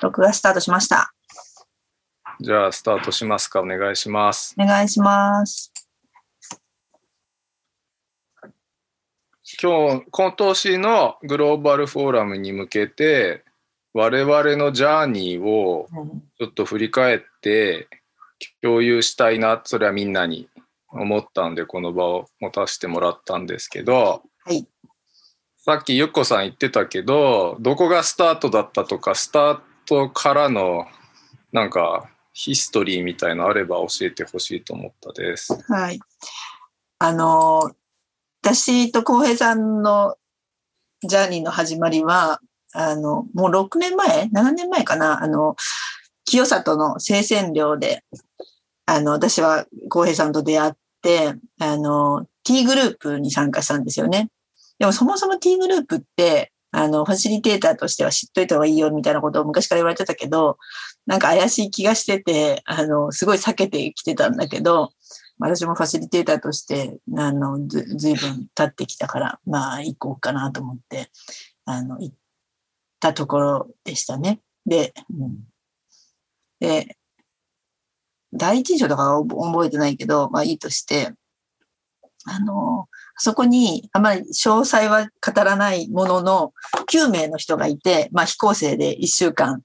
録画スタートしました。じゃあ、スタートしますか。お願いします。お願いします。今日、今年のグローバルフォーラムに向けて、我々のジャーニーをうんちょっと振り返って共有したいな、それはみんなに思ったんで、この場を持たせてもらったんですけど、はい。さっきゆっこさん言ってたけど、どこがスタートだったとか、スタートからのなんかヒストリーみたいのあれば教えてほしいと思ったです。はい。あの、私と浩平さんのジャーニーの始まりは、あの、もう6年前 ?7 年前かな？あの、清里の生鮮寮で、あの、私は浩平さんと出会って、あの、T グループに参加したんですよね。でもそもそも T グループって、あの、ファシリテーターとしては知っといた方がいいよみたいなことを昔から言われてたけど、なんか怪しい気がしてて、あの、すごい避けてきてたんだけど、私もファシリテーターとして、あの、ず、ずいぶん経ってきたから、まあ、行こうかなと思って、あの、行ったところでしたね。で、うん、で、第一印象とかは覚えてないけど、まあいいとして、あの、そこにあまり詳細は語らないものの、9名の人がいて、まあ非構成で1週間、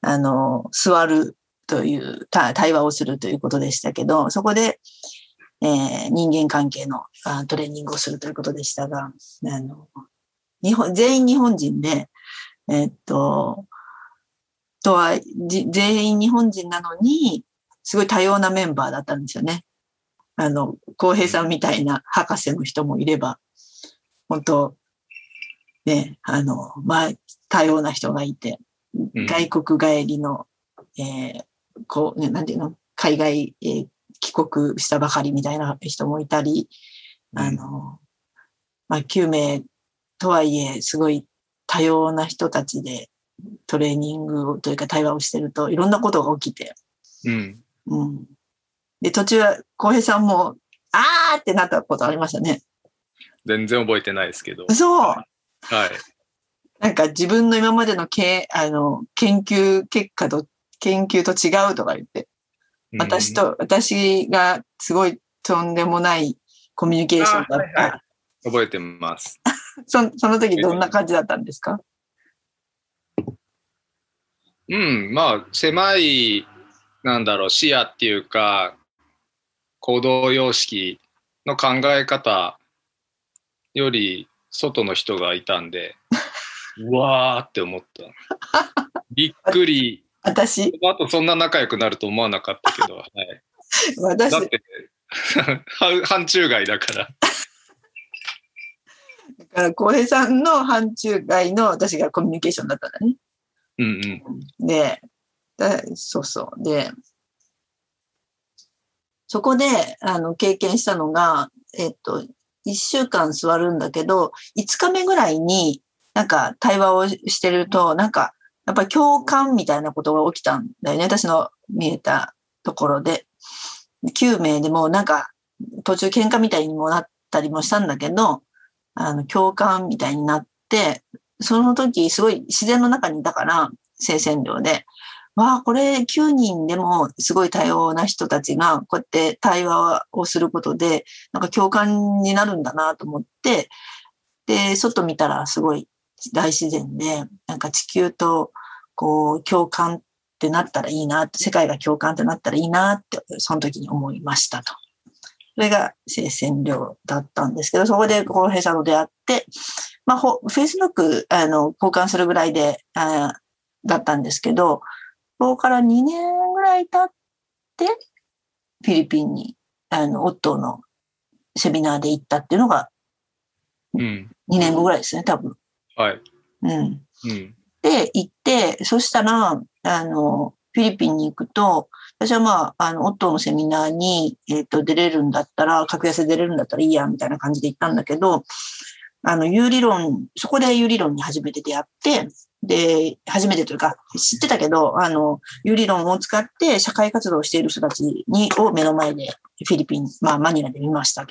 あの、座るという、対話をするということでしたけど、そこで、えー、人間関係のあトレーニングをするということでしたが、あの、日本、全員日本人で、え、っと、とは、全員日本人なのに、すごい多様なメンバーだったんですよね。あの、浩平さんみたいな博士の人もいれば、本当ね、あの、まあ、多様な人がいて、外国帰りの、えー、こう、ね、なんていうの、海外、えー、帰国したばかりみたいな人もいたり、あの、まあ、9名とはいえ、すごい多様な人たちでトレーニングというか対話をしてると、いろんなことが起きて、うん。うん。で、途中は、浩平さんも、あーってなったことありましたね。全然覚えてないですけど。そう。はい。なんか自分の今までのけあの研究結果と、研究と違うとか言って、私と、私がすごいとんでもないコミュニケーションだった。はいはい、覚えてます。そその時どんな感じだったんですか？うん、まあ、狭い、なんだろう、視野っていうか、行動様式の考え方より外の人がいたんで、うわーって思った。びっくり。私あとそんな仲良くなると思わなかったけど、はい、私だって、範疇外だから。だから、浩平さんの範疇外の私がコミュニケーションだったんだね。うんうん。で、だそうそう。で、そこで、あの、経験したのが、えっと、一週間座るんだけど、五日目ぐらいになんか対話をしてると、なんか、やっぱり共感みたいなことが起きたんだよね。私の見えたところで。9名でもなんか途中喧嘩みたいにもなったりもしたんだけど、あの、共感みたいになって、その時すごい自然の中にいたから、生鮮量で。わあ、これ9人でもすごい多様な人たちがこうやって対話をすることで、なんか共感になるんだなと思って、で、外見たらすごい大自然で、なんか地球とこう共感ってなったらいいな、世界が共感ってなったらいいなって、その時に思いましたと。それが生鮮量だったんですけど、そこで浩平さんと出会って、まあ、フェイスブック、あの、交換するぐらいで、あだったんですけど、そこから2年ぐらい経って、フィリピンに、あの、オットーのセミナーで行ったっていうのが、うん。2年後ぐらいですね、多分。はい。うん。うん。で、行って、そしたら、あの、フィリピンに行くと、私はまあ、あの、オットーのセミナーに、えっ、と、出れるんだったら、格安で出れるんだったらいいや、みたいな感じで行ったんだけど、あの、有理論、そこで有理論に初めて出会って、で、初めてというか、知ってたけど、あの、有理論を使って社会活動をしている人たちに、を目の前でフィリピン、まあ、マニラで見ました。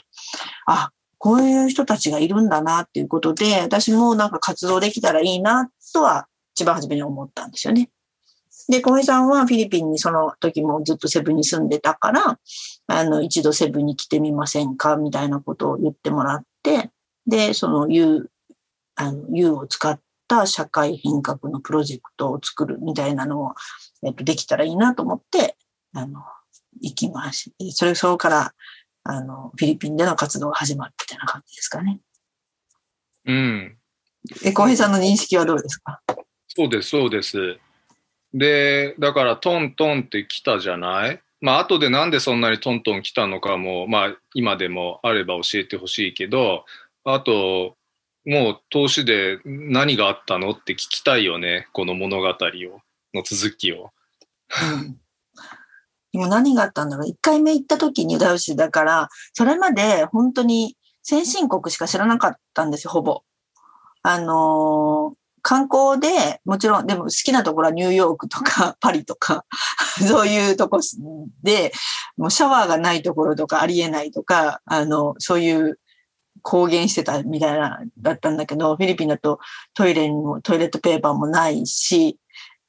あ、こういう人たちがいるんだなっていうことで、私もなんか活動できたらいいな、とは、一番初めに思ったんですよね。で、小平さんはフィリピンにその時もずっとセブンに住んでたから、あの、一度セブンに来てみませんかみたいなことを言ってもらって、で、その U、あの、U を使った社会変革のプロジェクトを作るみたいなのを、えっと、できたらいいなと思って、あの、行きましそれ、それから、あの、フィリピンでの活動が始まるみたいな感じですかね。うん。え、小平さんの認識はどうですか？そうです、そうです。で、だからトントンって来たじゃない？まあ、後でなんでそんなにトントン来たのかも、まあ、今でもあれば教えてほしいけど、あと、もう投資で何があったのって聞きたいよね、この物語を、の続きを。うん。でも何があったんだろう。一回目行った時にダウシだから、それまで本当に先進国しか知らなかったんですよ、ほぼ。あのー観光で、もちろん、でも好きなところはニューヨークとか パリとか、そういうとこで、もうシャワーがないところとかありえないとか、あの、そういう公言してたみたいな、だったんだけど、フィリピンだとトイレにも、トイレットペーパーもないし、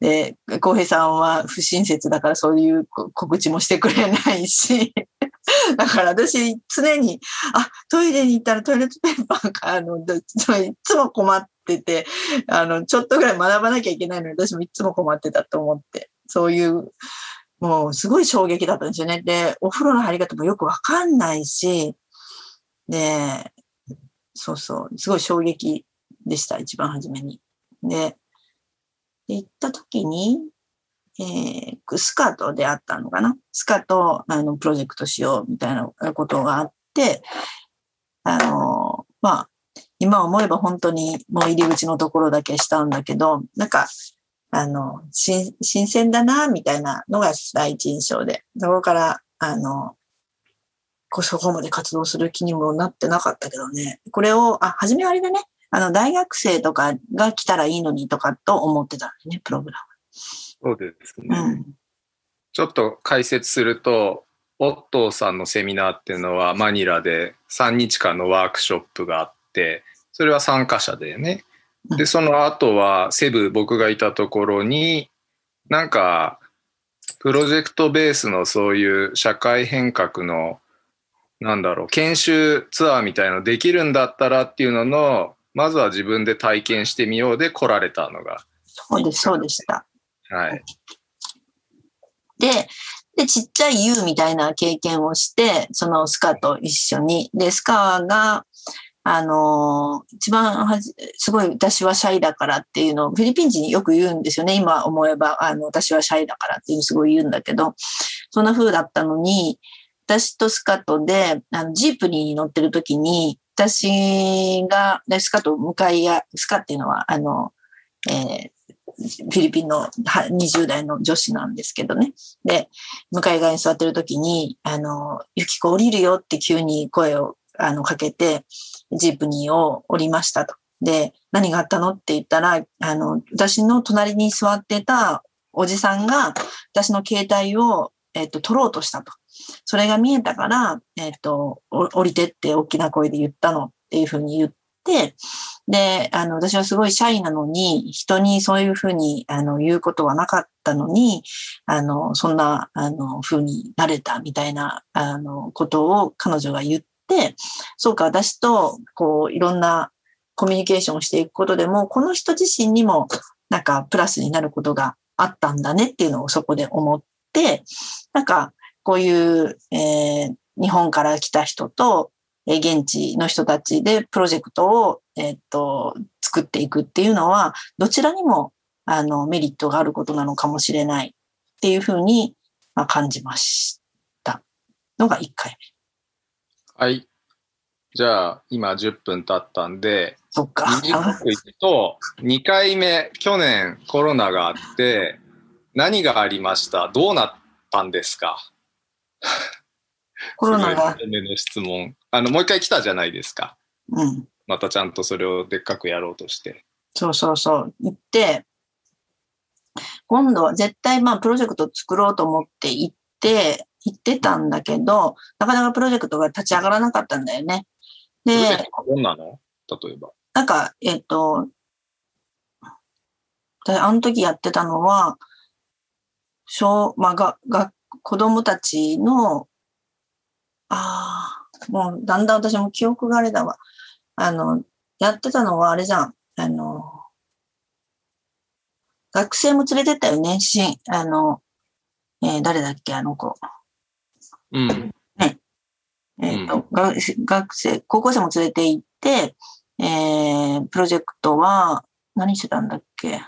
で、浩平さんは不親切だからそういう告知もしてくれないし、だから私常に、あ、トイレに行ったらトイレットペーパーか、あの、いつも困ってて、あの、ちょっとぐらい学ばなきゃいけないのに私もいつも困ってたと思って、そういう、もうすごい衝撃だったんですよね。で、お風呂の入り方もよくわかんないし、で、そうそう、すごい衝撃でした、一番初めに。で、で行った時に、えー、スカと出会ったのかな？スカと、あの、プロジェクトしようみたいなことがあって、あの、まあ、今思えば本当にもう入り口のところだけしたんだけど、なんか、あの、新鮮だな、みたいなのが第一印象で、そこから、あの、そこまで活動する気にもなってなかったけどね。これを、あ、初めはあれだね。あの、大学生とかが来たらいいのにとかと思ってたね、プログラそうですね。ム。うん。ちょっと解説すると、オットーさんのセミナーっていうのはマニラで3日間のワークショップがあって、それは参加者でね。で、その後はセブ、僕がいたところに、なんか、プロジェクトベースのそういう社会変革の、なんだろう、研修ツアーみたいのできるんだったらっていうのの、まずは自分で体験してみようで来られたのが。そうです、そうでした。はい。で、で、ちっちゃい U みたいな経験をして、そのスカと一緒に。で、スカが、あのー一番はじ、すごい私はシャイだからっていうのをフィリピン人によく言うんですよね。今思えば、あの、私はシャイだからっていうすごい言うんだけど、そんな風だったのに、私とスカトで、あの、ジープに乗ってる時に、私が、スカト向かいや、スカっていうのは、あの、えーフィリピンの20代の女子なんですけどね。で、向かい側に座ってる時に、あの、ゆきこ降りるよって急に声をあのかけて、ジープニーを降りましたと。で、何があったのって言ったら、あの、私の隣に座ってたおじさんが、私の携帯を、えっと、取ろうとしたと。それが見えたから、えっと、降りてって大きな声で言ったのっていうふうに言って、で、あの、私はすごいシャイなのに、人にそういうふうに、あの、言うことはなかったのに、あの、そんな、あの、ふうになれたみたいな、あの、ことを彼女が言って、そうか、私と、こう、いろんなコミュニケーションをしていくことでも、この人自身にも、なんか、プラスになることがあったんだねっていうのをそこで思って、なんか、こういう、えー日本から来た人と、えー現地の人たちでプロジェクトを、えーっと、作っていくっていうのは、どちらにも、あの、メリットがあることなのかもしれないっていうふうに、まあ、感じましたのが1回目。はい。じゃあ、今10分経ったんで、そっか。と、2回目、去年コロナがあって、何がありました？どうなったんですか？コロナがす、ごい初めの質問。あの、もう一回来たじゃないですか。うん。またちゃんとそれをでっかくやろうとして。そうそうそう。行って、今度は絶対まあプロジェクト作ろうと思って行って、行ってたんだけど、なかなかプロジェクトが立ち上がらなかったんだよね。で、トどんなの？例えば。なんか、えっ、と、であの時やってたのは、小、まあ、が、が、子供たちの、ああ、もうだんだん私も記憶があれだわ。あの、やってたのはあれじゃん。あの、学生も連れてったよね。しあの、えー誰だっけ、あの子。うん。えっ、と、が学生、高校生も連れて行って、えー、プロジェクトは、何してたんだっけ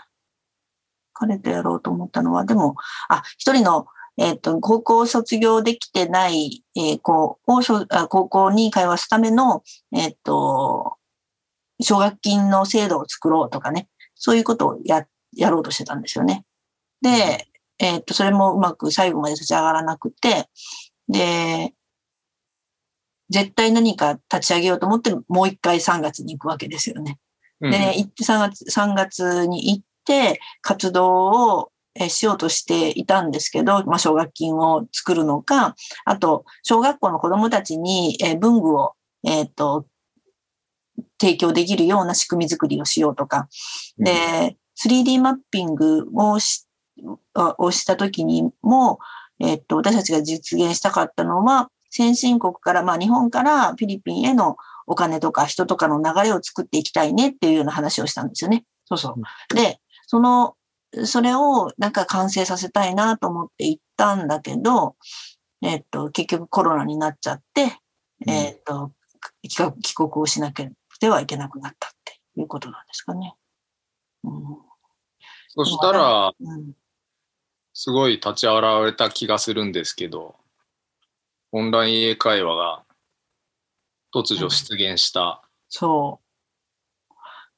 彼とやろうと思ったのは、でも、あ、一人の、えっ、と、高校を卒業できてない、えー子を高校に通わすための、えっ、と、奨学金の制度を作ろうとかね、そういうことをや、やろうとしてたんですよね。で、えっ、と、それもうまく最後まで立ち上がらなくて、で、絶対何か立ち上げようと思って、もう一回3月に行くわけですよね。うんで、行って3月、3月に行って、活動をえーしようとしていたんですけど、まあ、奨学金を作るのか、あと、小学校の子供たちにえー文具を、えっ、と、提供できるような仕組み作りをしようとか、で、3D マッピングをしあをした時にも、えっと、私たちが実現したかったのは、先進国から、まあ日本からフィリピンへのお金とか人とかの流れを作っていきたいねっていうような話をしたんですよね。そうそう。で、その、それをなんか完成させたいなと思って行ったんだけど、えっと、結局コロナになっちゃって、うんえっと、帰国をしなければはいけなくなったっていうことなんですかね。うんそしたら、うんすごい立ち現れた気がするんですけど、オンライン英会話が突如出現した。そう。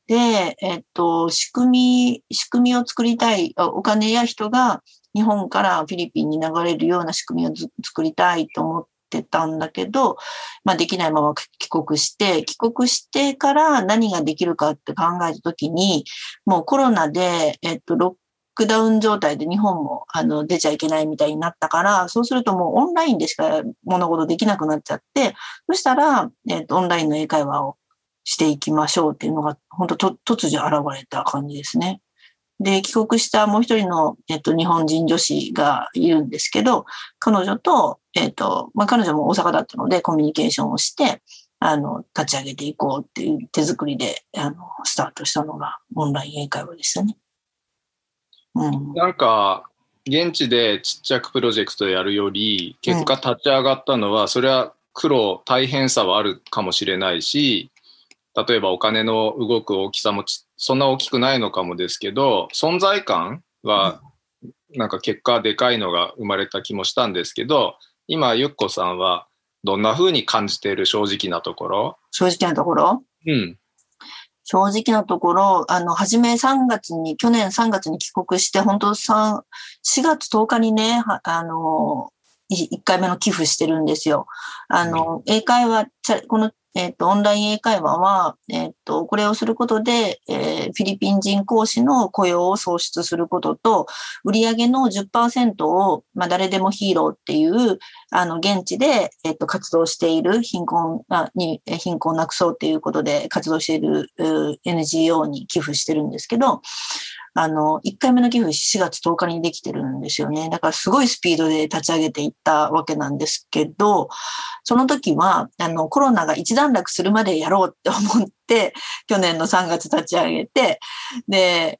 で、えっと、仕組み、仕組みを作りたい、お金や人が日本からフィリピンに流れるような仕組みを作りたいと思ってたんだけど、まあできないまま帰国して、帰国してから何ができるかって考えたときに、もうコロナで、えっと、ロックダウン状態で日本もあの出ちゃいけないみたいになったから、そうするともうオンラインでしか物事できなくなっちゃって、そしたら、えっと、オンラインの英会話をしていきましょうっていうのが、本当と突如現れた感じですね。で、帰国したもう一人の、えっと、日本人女子がいるんですけど、彼女と、えっと、まあ、彼女も大阪だったのでコミュニケーションをして、あの、立ち上げていこうっていう手作りで、あの、スタートしたのがオンライン英会話でしたね。うん。なんか、現地でちっちゃくプロジェクトやるより、結果立ち上がったのは、それは苦労、大変さはあるかもしれないし、例えばお金の動く大きさもちそんな大きくないのかもですけど、存在感はなんか結果でかいのが生まれた気もしたんですけど、今、ゆっこさんはどんな風に感じている正直なところ？正直なところ？うん。正直なところ、あの、初め3月に、去年3月に帰国して、本当3、4月10日にね、はあの、1回目の寄付してるんですよ。あの、英会話、この、えっ、と、オンライン英会話は、えっ、と、これをすることで、えーフィリピン人講師の雇用を創出することと、売上の10%を、まあ、誰でもヒーローっていう、あの、現地で、えっ、と、活動している貧困あに、貧困をなくそうっていうことで活動している NGO に寄付してるんですけど、あの、1回目の寄付4月10日にできてるんですよね。だからすごいスピードで立ち上げていったわけなんですけど、その時は、あの、コロナが一段落するまでやろうって思って、去年の3月立ち上げて、で、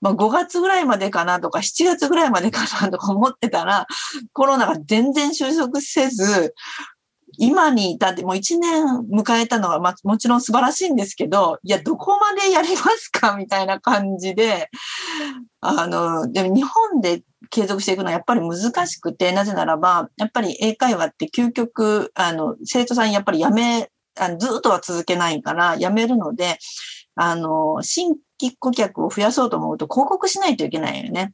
まあ、5月ぐらいまでかなとか、7月ぐらいまでかなとか思ってたら、コロナが全然収束せず、今に至ってもう1年迎えたのは、まあ、もちろん素晴らしいんですけど、いや、どこまでやりますかみたいな感じで、あの、でも日本で継続していくのはやっぱり難しくて、なぜならば、やっぱり英会話って究極、あの、生徒さんやっぱりやめ、あのずっとは続けないからやめるので、あの、新規顧客を増やそうと思うと広告しないといけないよね。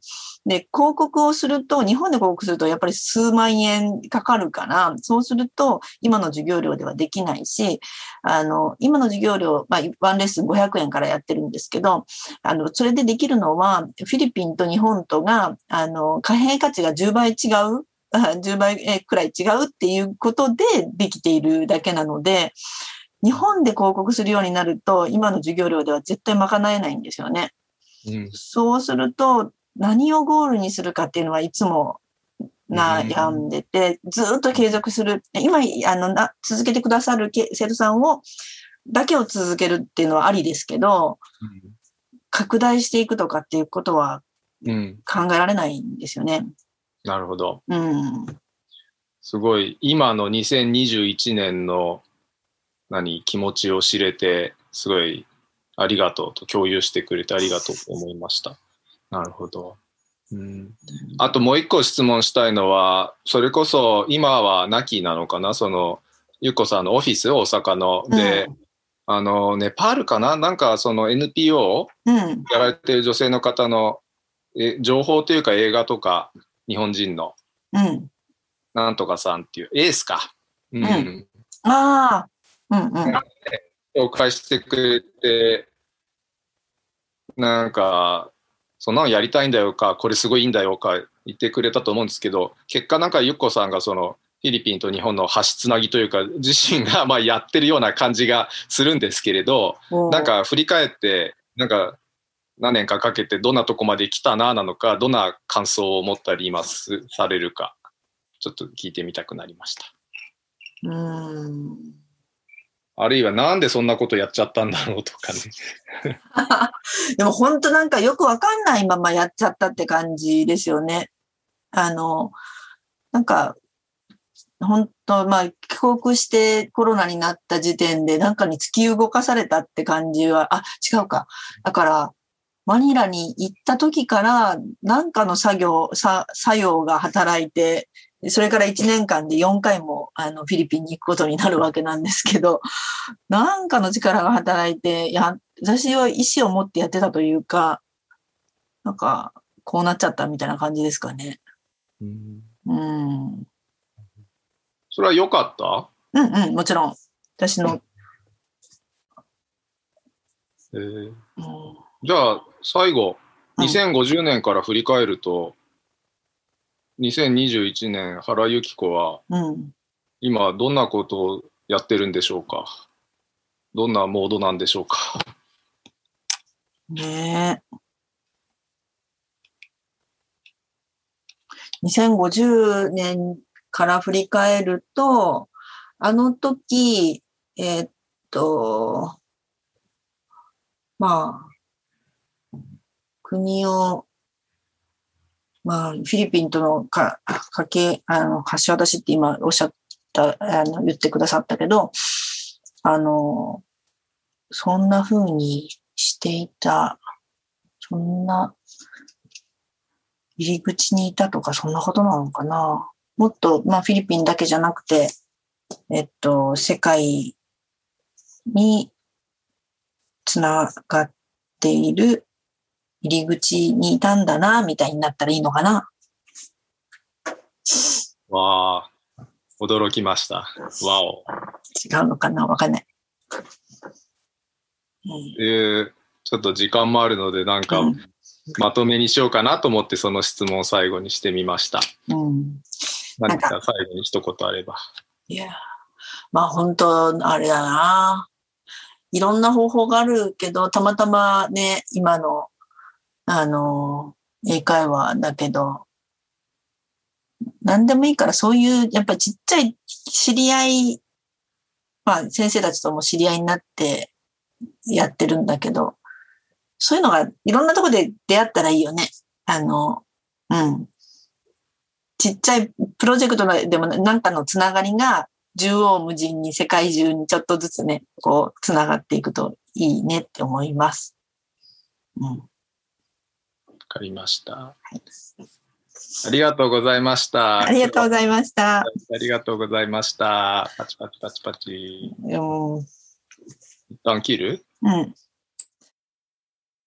で、広告をすると、日本で広告するとやっぱり数万円かかるから、そうすると今の授業料ではできないし、あの、今の授業料、まあ、ワンレッスン500円からやってるんですけど、あの、それでできるのは、フィリピンと日本とが、あの、貨幣価値が10倍違う、あ10倍くらい違うっていうことでできているだけなので、日本で広告するようになると、今の授業料では絶対賄えないんですよね。うん。そうすると、何をゴールにするかっていうのはいつも悩んでて、ずっと継続する。今、あの、な続けてくださるけ生徒さんを、だけを続けるっていうのはありですけど、拡大していくとかっていうことはうん。考えられないんですよね。なるほど。うん。すごい、今の2021年の何、気持ちを知れて、すごいありがとうと共有してくれてありがとうと思いました。なるほど。うん、あともう一個質問したいのは、それこそ今は亡きなのかな、その、ゆっこさんのオフィス、大阪の。で、うんあの、ネパールかな？なんかその NPO うん。やられてる女性の方のえ情報というか映画とか、日本人の、うん。なんとかさんっていう、エースか。うん。うんああ。うんうん。紹介してくれて、なんか、そんなのやりたいんだよか、これすごいいいんだよか言ってくれたと思うんですけど、結果なんかゆっこさんがその、フィリピンと日本の橋つなぎというか、自身が まあやってるような感じがするんですけれど、なんか振り返って、なんか何年かかけてどんなとこまで来たななのか、どんな感想を持ったり今すされるか、ちょっと聞いてみたくなりました。うん。あるいはなんでそんなことやっちゃったんだろうとかね。でも本当なんかよくわかんないままやっちゃったって感じですよね。あの、なんか、本当まあ、帰国してコロナになった時点でなんかに突き動かされたって感じは、あ、違うか。だから、マニラに行った時から、なんかの作業、さ作用が働いて、それから1年間で4回もあのフィリピンに行くことになるわけなんですけど、なんかの力が働いて、や、私は意思を持ってやってたというか、なんか、こうなっちゃったみたいな感じですかね。うん。それは良かった？うんうん、もちろん。私の、えー。うん。じゃあ最後。うん2050年から振り返ると、2021年原由紀子はうん。今どんなことをやってるんでしょうか？どんなモードなんでしょうか？ねえ。2050年から振り返ると、あの時、えーっと、まあ、国を、まあ、フィリピンとのか、かけ、あの、橋渡しって今おっしゃった、あの、言ってくださったけど、あの、そんな風にしていた、そんな入り口にいたとか、そんなことなのかな。もっと、まあ、フィリピンだけじゃなくて、えっと、世界につながっている入り口にいたんだな、みたいになったらいいのかな。わあ驚きました。わお。違うのかなわかんない。うん。えーちょっと時間もあるのでなんかうん。まとめにしようかなと思ってその質問を最後にしてみました。うん。何か最後に一言あれば。いや、まあ本当、あれだな。いろんな方法があるけど、たまたまね、今の、あの、英会話だけど、何でもいいからそういう、やっぱちっちゃい知り合い、まあ先生たちとも知り合いになってやってるんだけど、そういうのがいろんなとこで出会ったらいいよね。あの、うん。ちっちゃいプロジェクトでもなんかのつながりが縦横無尽に世界中にちょっとずつね、こう、つながっていくといいねって思います。うん。わかりましたありがとうございましたありがとうございました。ありがとうございましたパチパチパチパチうん。一旦切る？うん。